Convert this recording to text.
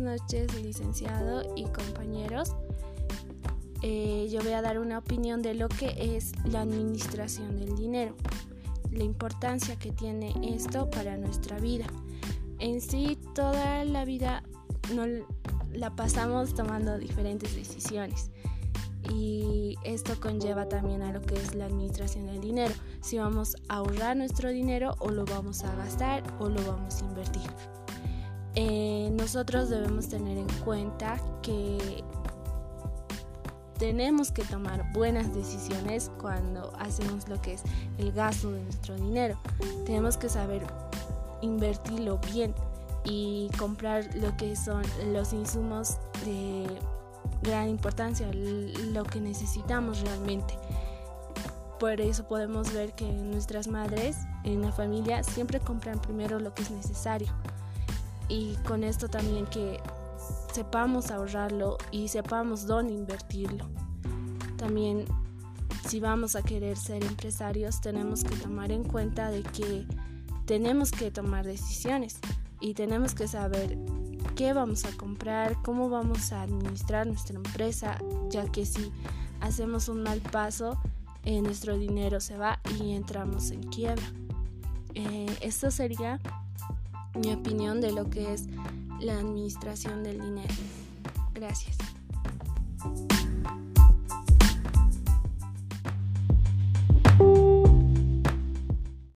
noches, licenciado y compañeros. Eh, yo voy a dar una opinión de lo que es la administración del dinero, la importancia que tiene esto para nuestra vida. En sí, toda la vida no, la pasamos tomando diferentes decisiones y esto conlleva también a lo que es la administración del dinero. Si vamos a ahorrar nuestro dinero o lo vamos a gastar o lo vamos a invertir. Eh, nosotros debemos tener en cuenta que tenemos que tomar buenas decisiones cuando hacemos lo que es el gasto de nuestro dinero. Tenemos que saber invertirlo bien y comprar lo que son los insumos de gran importancia, lo que necesitamos realmente. Por eso podemos ver que nuestras madres en la familia siempre compran primero lo que es necesario. Y con esto también que sepamos ahorrarlo y sepamos dónde invertirlo. También si vamos a querer ser empresarios tenemos que tomar en cuenta de que tenemos que tomar decisiones y tenemos que saber qué vamos a comprar, cómo vamos a administrar nuestra empresa, ya que si hacemos un mal paso, eh, nuestro dinero se va y entramos en quiebra. Eh, esto sería mi opinión de lo que es la administración del dinero. Gracias.